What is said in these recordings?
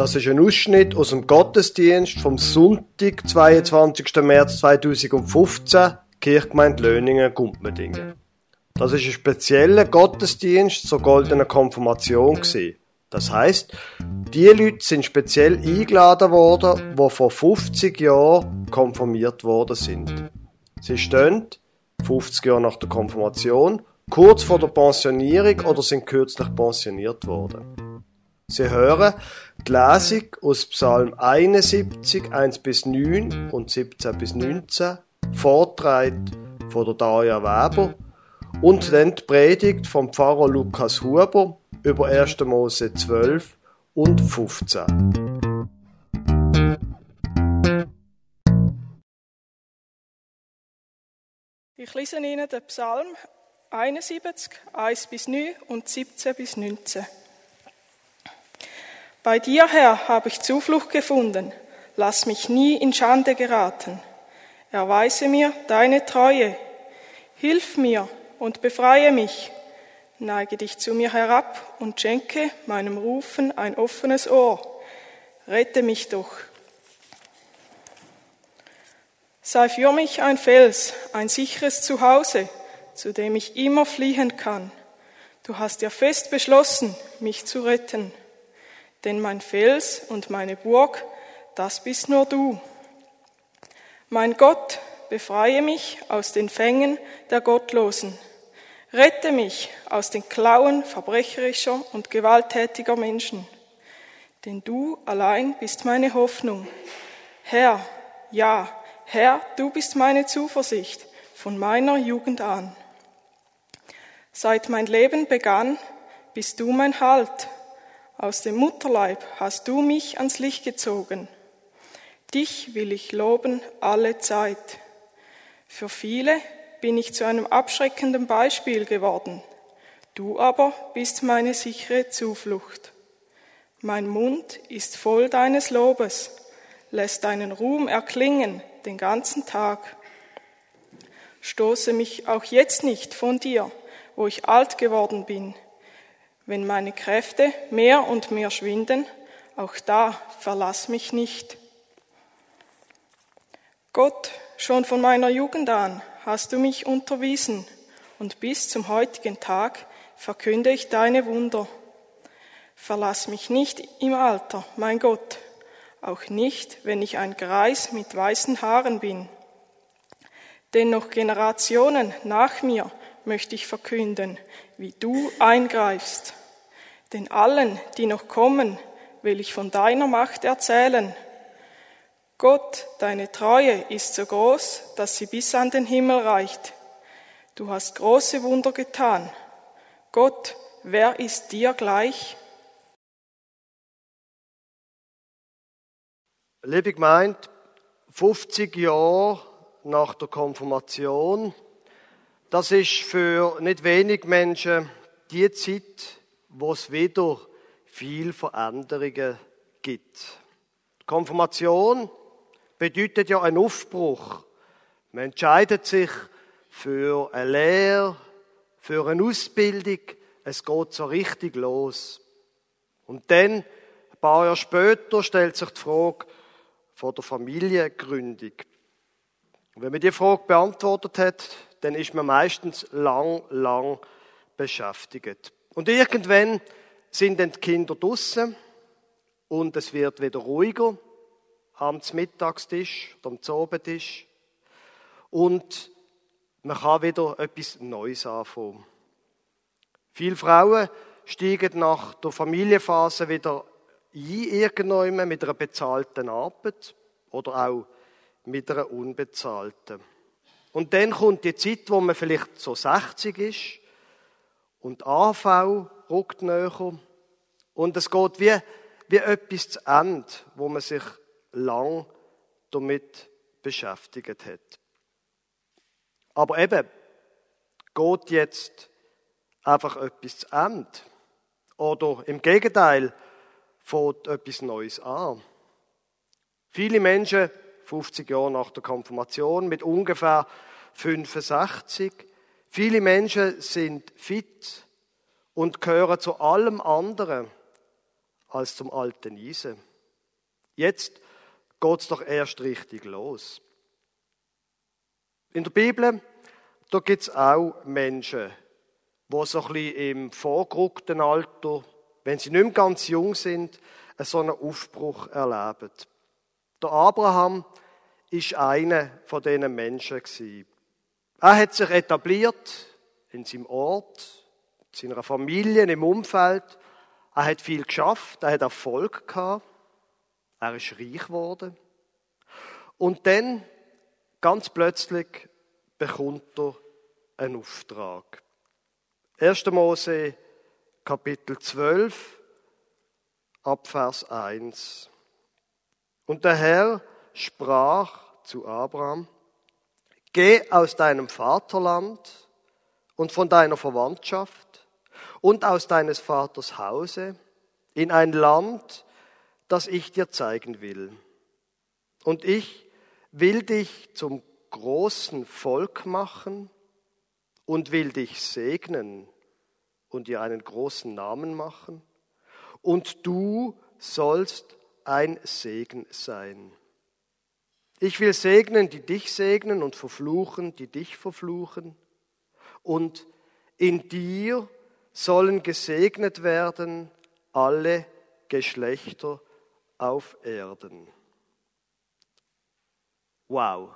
Das ist ein Ausschnitt aus dem Gottesdienst vom Sonntag, 22. März 2015, Kirchgemeinde Löningen, Gumpmendingen. Das ist ein spezieller Gottesdienst zur goldenen Konfirmation. Das heißt, die Leute sind speziell eingeladen worden, die vor 50 Jahren konfirmiert worden sind. Sie stehen 50 Jahre nach der Konfirmation, kurz vor der Pensionierung oder sind kürzlich pensioniert worden. Sie hören die Lesung aus Psalm 71, 1 bis 9 und 17 bis 19, Vortrag von der Daria Weber und dann die Predigt vom Pfarrer Lukas Huber über 1. Mose 12 und 15. Ich lese Ihnen den Psalm 71, 1 bis 9 und 17 bis 19. Bei dir, Herr, habe ich Zuflucht gefunden. Lass mich nie in Schande geraten. Erweise mir deine Treue. Hilf mir und befreie mich. Neige dich zu mir herab und schenke meinem Rufen ein offenes Ohr. Rette mich doch. Sei für mich ein Fels, ein sicheres Zuhause, zu dem ich immer fliehen kann. Du hast ja fest beschlossen, mich zu retten. Denn mein Fels und meine Burg, das bist nur du. Mein Gott, befreie mich aus den Fängen der Gottlosen. Rette mich aus den Klauen verbrecherischer und gewalttätiger Menschen. Denn du allein bist meine Hoffnung. Herr, ja, Herr, du bist meine Zuversicht von meiner Jugend an. Seit mein Leben begann, bist du mein Halt. Aus dem Mutterleib hast du mich ans Licht gezogen. Dich will ich loben alle Zeit. Für viele bin ich zu einem abschreckenden Beispiel geworden. Du aber bist meine sichere Zuflucht. Mein Mund ist voll deines Lobes, lässt deinen Ruhm erklingen den ganzen Tag. Stoße mich auch jetzt nicht von dir, wo ich alt geworden bin. Wenn meine Kräfte mehr und mehr schwinden, auch da verlass mich nicht. Gott, schon von meiner Jugend an hast du mich unterwiesen und bis zum heutigen Tag verkünde ich deine Wunder. Verlass mich nicht im Alter, mein Gott, auch nicht, wenn ich ein Greis mit weißen Haaren bin. Denn noch Generationen nach mir möchte ich verkünden, wie du eingreifst. Denn allen, die noch kommen, will ich von deiner Macht erzählen. Gott, deine Treue ist so groß, dass sie bis an den Himmel reicht. Du hast große Wunder getan. Gott, wer ist dir gleich? Liebe Gemeinde, 50 Jahre nach der Konfirmation, das ist für nicht wenig Menschen die Zeit, wo es wieder viel Veränderungen gibt. Die Konfirmation bedeutet ja einen Aufbruch. Man entscheidet sich für eine Lehre, für eine Ausbildung. Es geht so richtig los. Und dann, ein paar Jahre später, stellt sich die Frage, von der Familiengründung. Wenn man die Frage beantwortet hat, dann ist man meistens lang, lang beschäftigt. Und irgendwann sind dann die Kinder draussen und es wird wieder ruhiger am Mittagstisch oder am Zobentisch. Und man kann wieder etwas Neues anfangen. Viele Frauen steigen nach der Familienphase wieder ein, mit einer bezahlten Arbeit oder auch mit einer unbezahlten. Und dann kommt die Zeit, wo man vielleicht so 60 ist und AV rückt näher und es geht wie, wie etwas zu Ende, wo man sich lang damit beschäftigt hat. Aber eben, geht jetzt einfach etwas zu Ende? Oder im Gegenteil, fängt etwas Neues an. Viele Menschen, 50 Jahre nach der Konfirmation, mit ungefähr 65, viele Menschen sind fit und gehören zu allem anderen als zum alten Eisen. Jetzt geht's doch erst richtig los. In der Bibel, da gibt's auch Menschen, die so ein bisschen im vorgerückten Alter, wenn sie nicht mehr ganz jung sind, so einen Aufbruch erleben. Der Abraham ist einer von diesen Menschen. Er hat sich etabliert in seinem Ort, in seiner Familie, im Umfeld. Er hat viel geschafft, er hat Erfolg gehabt, er ist reich geworden. Und dann, ganz plötzlich, bekommt er einen Auftrag. 1. Mose, Kapitel 12, Abvers 1. Und der Herr sprach zu Abraham, Geh aus deinem Vaterland und von deiner Verwandtschaft und aus deines Vaters Hause in ein Land, das ich dir zeigen will. Und ich will dich zum großen Volk machen und will dich segnen und dir einen großen Namen machen. Und du sollst ein Segen sein. Ich will segnen, die dich segnen und verfluchen, die dich verfluchen. Und in dir sollen gesegnet werden alle Geschlechter auf Erden. Wow,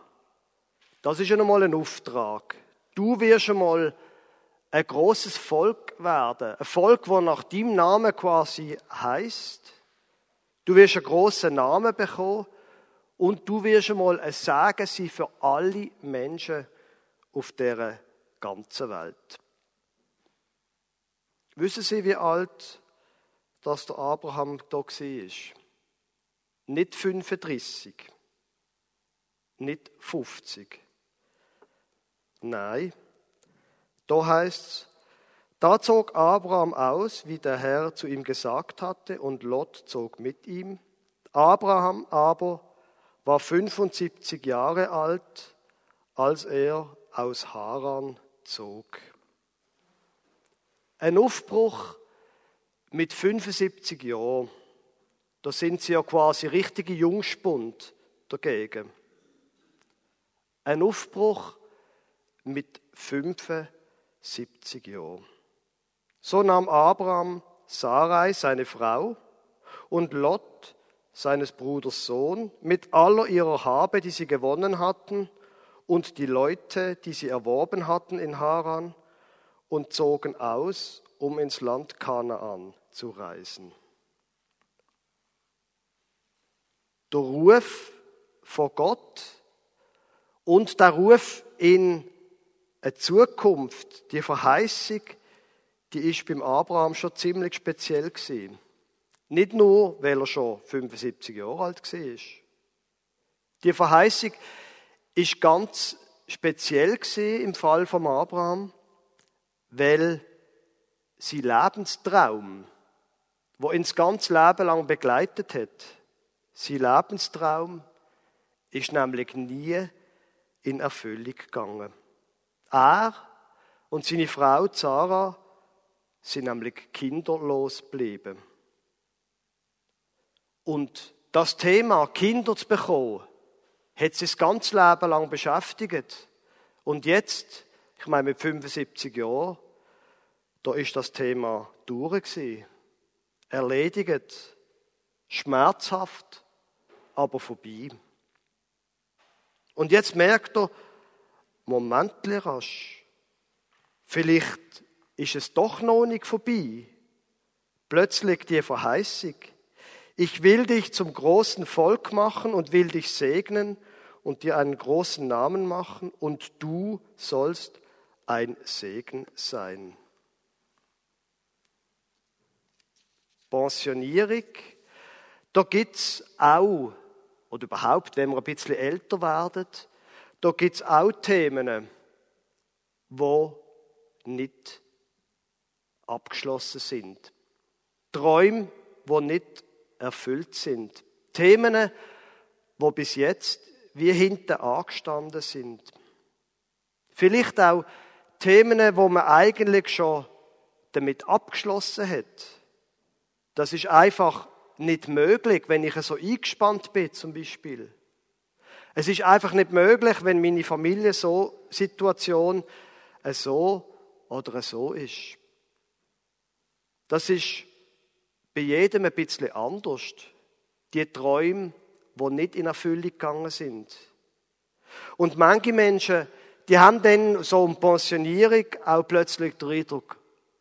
das ist schon einmal ein Auftrag. Du wirst einmal ein großes Volk werden, ein Volk, das nach deinem Namen quasi heißt. Du wirst einen großen Namen bekommen und du wirst einmal ein Segen sein für alle Menschen auf der ganzen Welt. Wissen Sie, wie alt dass der Abraham da war? Nicht 35, nicht 50. Nein, da heißt es, da zog Abraham aus, wie der Herr zu ihm gesagt hatte, und Lot zog mit ihm. Abraham aber war 75 Jahre alt, als er aus Haran zog. Ein Aufbruch mit 75 Jahren, da sind sie ja quasi richtige Jungspund dagegen. Ein Aufbruch mit 75 Jahren. So nahm Abraham Sarai, seine Frau, und Lot, seines Bruders Sohn, mit aller ihrer Habe, die sie gewonnen hatten, und die Leute, die sie erworben hatten in Haran, und zogen aus, um ins Land Kanaan zu reisen. Der Ruf vor Gott und der Ruf in eine Zukunft, die Verheißung, die ist beim Abraham schon ziemlich speziell gewesen. Nicht nur, weil er schon 75 Jahre alt war. Die Verheißung ist ganz speziell im Fall von Abraham, weil sein Lebenstraum, wo ihn das ganze Leben lang begleitet hat, sein Lebenstraum ist nämlich nie in Erfüllung gegangen. Er und seine Frau Zara sind nämlich kinderlos geblieben. Und das Thema, Kinder zu bekommen, hat sie das ganze Leben lang beschäftigt. Und jetzt, ich meine mit 75 Jahren, da ist das Thema durch gewesen. Erledigt. Schmerzhaft, aber vorbei. Und jetzt merkt er, Moment, rasch. Vielleicht ist es doch noch nicht vorbei. Plötzlich die Verheißung. Ich will dich zum großen Volk machen und will dich segnen und dir einen großen Namen machen und du sollst ein Segen sein. Pensionierung, da gibt's auch, oder überhaupt, wenn wir ein bisschen älter werden, da gibt's auch Themen, wo nicht abgeschlossen sind. Träume, wo nicht erfüllt sind. Themen, wo bis jetzt wie hinten angestanden sind. Vielleicht auch Themen, wo man eigentlich schon damit abgeschlossen hat. Das ist einfach nicht möglich, wenn ich so eingespannt bin, zum Beispiel. Es ist einfach nicht möglich, wenn meine Familie so Situation so oder so ist. Das ist bei jedem ein bisschen anders. Die Träume, die nicht in Erfüllung gegangen sind. Und manche Menschen, die haben dann so um Pensionierung auch plötzlich den Eindruck,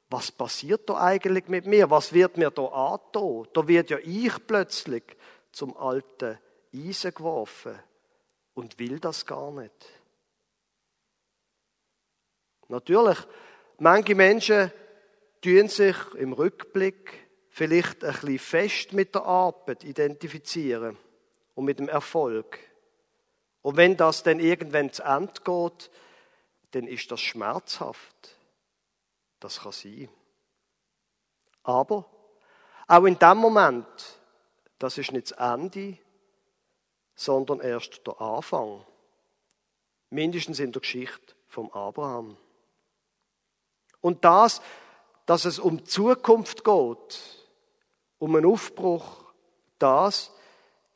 was passiert da eigentlich mit mir? Was wird mir da angetan? Da wird ja ich plötzlich zum alten Eisen geworfen und will das gar nicht. Natürlich, manche Menschen tun sich im Rückblick vielleicht ein bisschen fest mit der Arbeit identifizieren und mit dem Erfolg. Und wenn das dann irgendwann zu Ende geht, dann ist das schmerzhaft. Das kann sein. Aber auch in dem Moment, das ist nicht das Ende, sondern erst der Anfang. Mindestens in der Geschichte vom Abraham. Und das, dass es um Zukunft geht, um einen Aufbruch, das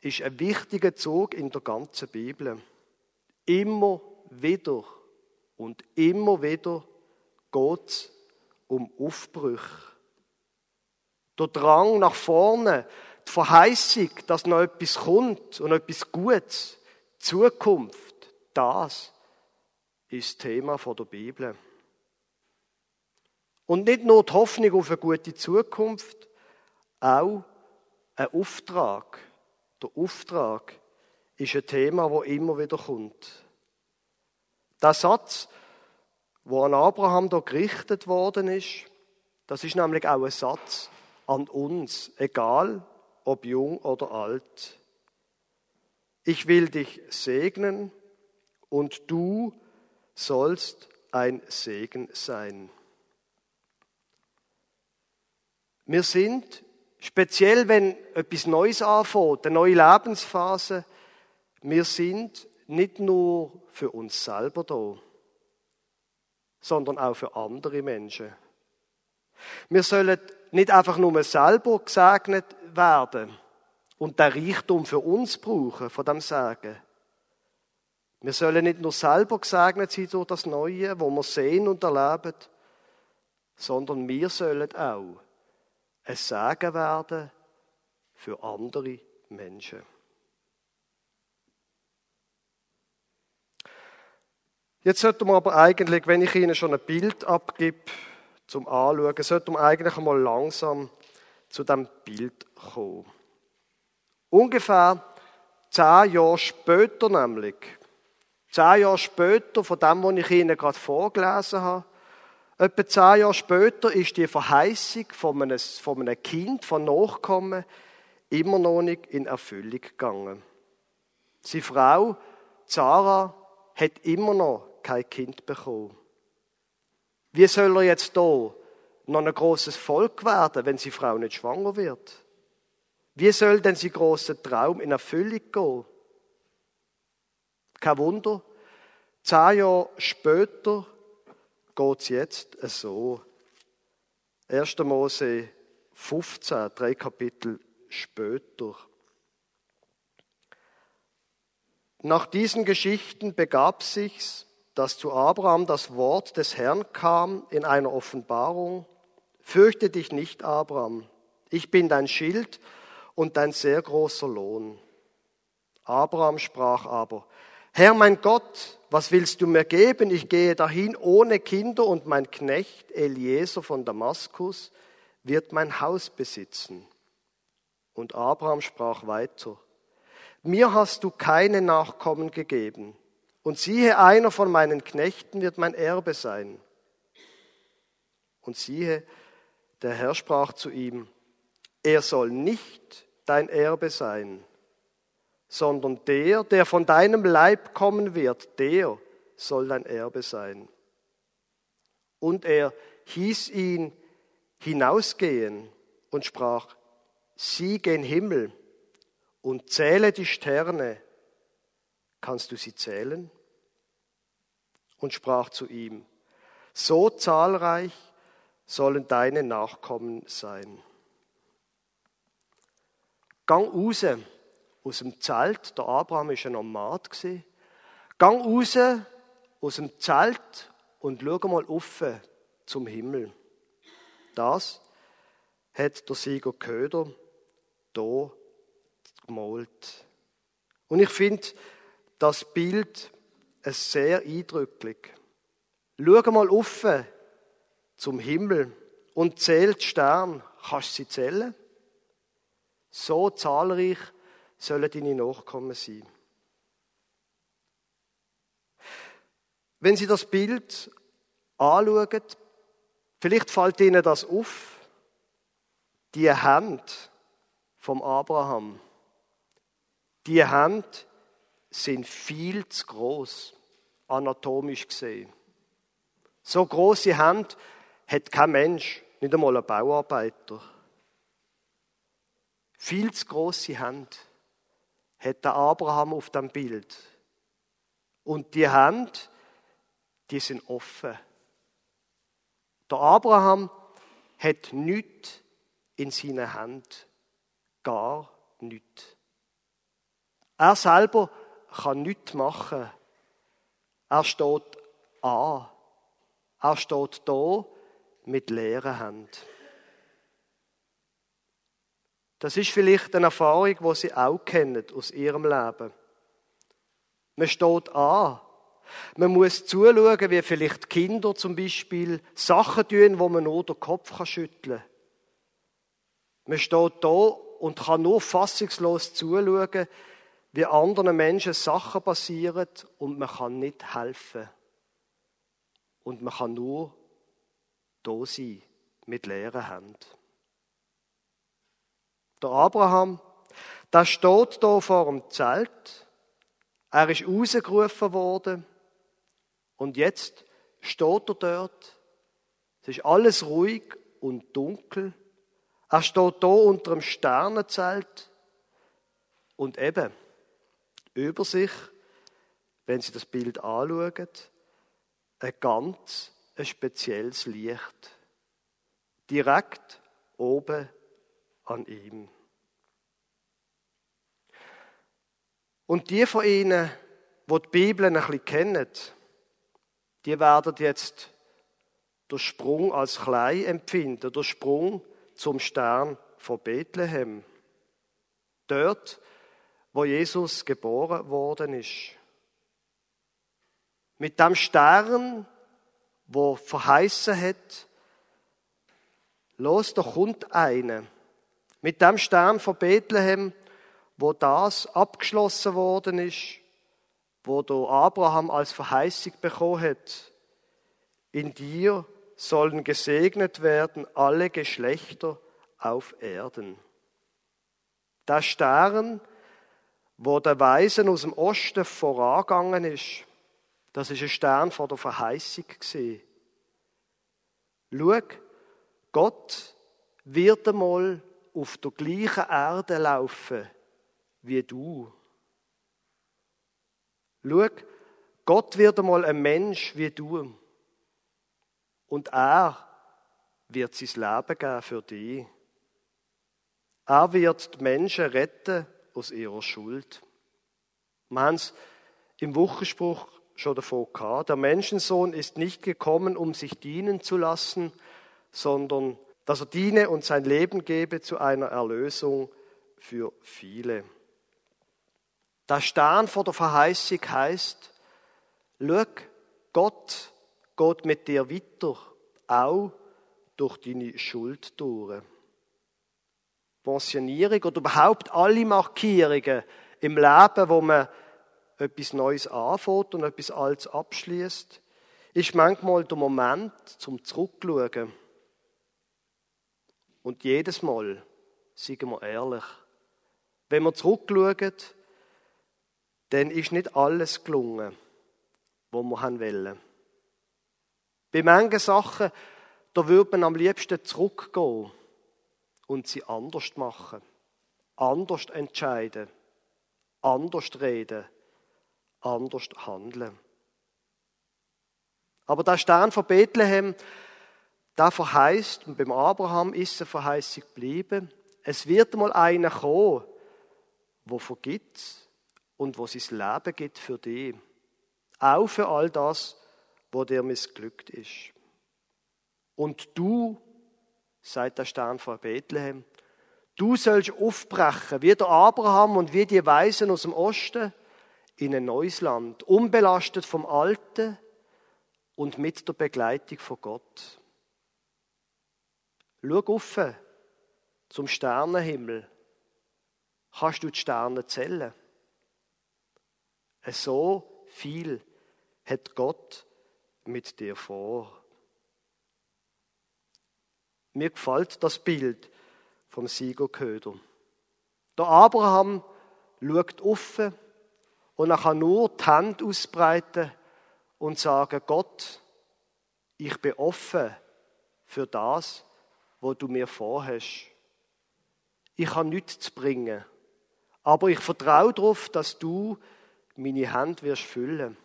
ist ein wichtiger Zug in der ganzen Bibel. Immer wieder und immer wieder geht es um Aufbrüche. Der Drang nach vorne, die Verheißung, dass noch etwas kommt und etwas Gutes, Zukunft, das ist Thema der Bibel. Und nicht nur die Hoffnung auf eine gute Zukunft, auch ein Auftrag. Der Auftrag ist ein Thema, wo immer wieder kommt. Der Satz, wo an Abraham da gerichtet worden ist, das ist nämlich auch ein Satz an uns, egal ob jung oder alt. Ich will dich segnen und du sollst ein Segen sein. Wir sind, speziell wenn etwas Neues anfängt, eine neue Lebensphase, wir sind nicht nur für uns selber da, sondern auch für andere Menschen. Wir sollen nicht einfach nur selber gesegnet werden und der Reichtum für uns brauchen, von dem Sagen. Wir sollen nicht nur selber gesegnet sein durch das Neue, wo wir sehen und erleben, sondern wir sollen auch ein Segen werden für andere Menschen. Jetzt sollte man aber eigentlich, wenn ich Ihnen schon ein Bild abgebe zum Anschauen, sollte man eigentlich einmal langsam zu dem Bild kommen. Ungefähr zehn Jahre später nämlich, zehn Jahre später von dem, was ich Ihnen gerade vorgelesen habe, Etwa zehn Jahre später ist die Verheißung von einem, von einem Kind, von Nachkommen, immer noch nicht in Erfüllung gegangen. Seine Frau, Zara, hat immer noch kein Kind bekommen. Wie soll er jetzt da noch ein großes Volk werden, wenn seine Frau nicht schwanger wird? Wie soll denn sein großer Traum in Erfüllung gehen? Kein Wunder, zehn Jahre später geht es jetzt so. 1. Mose 15, drei Kapitel später. Nach diesen Geschichten begab sich's, dass zu Abraham das Wort des Herrn kam in einer Offenbarung. Fürchte dich nicht, Abraham. Ich bin dein Schild und dein sehr großer Lohn. Abraham sprach aber, Herr mein Gott, was willst du mir geben? Ich gehe dahin ohne Kinder und mein Knecht Eliezer von Damaskus wird mein Haus besitzen. Und Abraham sprach weiter, mir hast du keine Nachkommen gegeben, und siehe, einer von meinen Knechten wird mein Erbe sein. Und siehe, der Herr sprach zu ihm, er soll nicht dein Erbe sein, sondern der, der von deinem Leib kommen wird, der soll dein Erbe sein. Und er hieß ihn hinausgehen und sprach, sieh gen Himmel und zähle die Sterne. Kannst du sie zählen? Und sprach zu ihm, so zahlreich sollen deine Nachkommen sein. gang raus aus dem Zelt. Der Abraham war ein Nomad. Gang raus aus dem Zelt und schau mal auf zum Himmel. Das hat der Sieger Köder hier gemalt. Und ich finde das Bild es sehr eindrücklich. Schau mal auf zum Himmel und zählt Stern. Kannst du sie zählen? So zahlreich sollen deine Nachkommen sein. Wenn Sie das Bild anschauen, vielleicht fällt Ihnen das auf, die Hand vom Abraham, die Hand sind viel zu groß, anatomisch gesehen. So große Hand hat kein Mensch, nicht einmal ein Bauarbeiter. Viel zu große Hand hat der Abraham auf dem Bild. Und die Hand, die sind offen. Der Abraham hat nichts in seiner Hand. Gar nichts. Er selber kann nichts machen. Er steht an. Er steht da mit leeren Händen. Das ist vielleicht eine Erfahrung, die Sie auch kennen aus Ihrem Leben. Man steht an. Man muss zuschauen, wie vielleicht Kinder zum Beispiel Sachen tun, wo man nur den Kopf schütteln kann. Man steht da und kann nur fassungslos zuschauen, wie anderen Menschen Sachen passieren und man kann nicht helfen. Und man kann nur da sein, mit leeren Händen. Der Abraham, der steht da vor dem Zelt. Er ist rausgerufen worden. Und jetzt steht er dort. Es ist alles ruhig und dunkel. Er steht da unter dem Sternenzelt. Und eben, über sich, wenn Sie das Bild anschauen, ein ganz ein spezielles Licht. Direkt oben an ihm. Und die von Ihnen, die die Bibel ein bisschen kennen, die werden jetzt den Sprung als klein empfinden, den Sprung zum Stern von Bethlehem. Dort, wo Jesus geboren worden ist. Mit dem Stern, wo verheißen hat, los, da kommt eine. Mit dem Stern von Bethlehem, wo das abgeschlossen worden ist, wo der Abraham als Verheißung bekommen hat. In dir sollen gesegnet werden alle Geschlechter auf Erden. Der Stern, wo der Weisen aus dem Osten vorangegangen ist, das ist ein Stern vor der Verheißung gesehen. Schau, Gott wird einmal auf der gleichen Erde laufen wie du. Schau, Gott wird einmal ein Mensch wie du. Und er wird sein Leben geben für dich. Er wird die Menschen retten aus ihrer Schuld. Wir haben es im Wochenspruch schon davor gehabt. Der Menschensohn ist nicht gekommen, um sich dienen zu lassen, sondern dass er diene und sein Leben gebe zu einer Erlösung für viele. Der Stern vor der Verheißung heißt, schau, Gott geht mit dir weiter, auch durch deine Schuld durch. Pensionierung oder überhaupt alle Markierungen im Leben, wo man etwas Neues anfängt und etwas Altes abschließt, ist manchmal der Moment zum Zurückschauen und jedes Mal, sagen wir ehrlich, wenn wir zurückschauen, dann ist nicht alles gelungen, was wir haben wollen. Bei manchen Sachen, da würde man am liebsten zurückgehen und sie anders machen, anders entscheiden, anders reden, anders handeln. Aber der Stern von Bethlehem, da verheißt, und beim Abraham ist eine Verheißung geblieben, es wird mal einer kommen, wo vergibt und wo sein Leben gibt für dich. Auch für all das, wo dir missglückt ist. Und du, sagt der Stern von Bethlehem, du sollst aufbrechen, wie der Abraham und wie die Weisen aus dem Osten, in ein neues Land, unbelastet vom Alten und mit der Begleitung von Gott. Schau auf zum Sternenhimmel. Kannst du die Sterne zählen? So viel hat Gott mit dir vor. Mir gefällt das Bild vom Siegerköder. Der Abraham schaut auf und er kann nur die Hand ausbreiten und sagen, Gott, ich bin offen für das, was du mir vorhast. Ich habe nichts zu bringen, aber ich vertraue darauf, dass du meine Hand wirst füllen.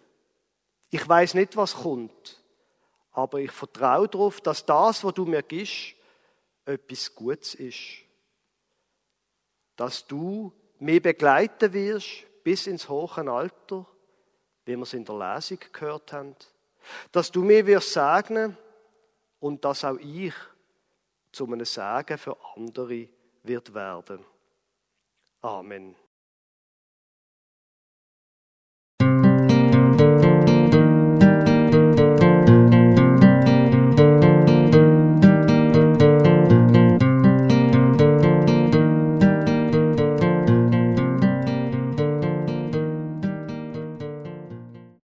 Ich weiß nicht, was kommt, aber ich vertraue darauf, dass das, was du mir gibst, etwas Gutes ist. Dass du mich begleiten wirst bis ins hohe Alter, wie wir es in der Lesung gehört haben. Dass du mir wirst segnen und dass auch ich zu einem Segen für andere wird werden. Amen.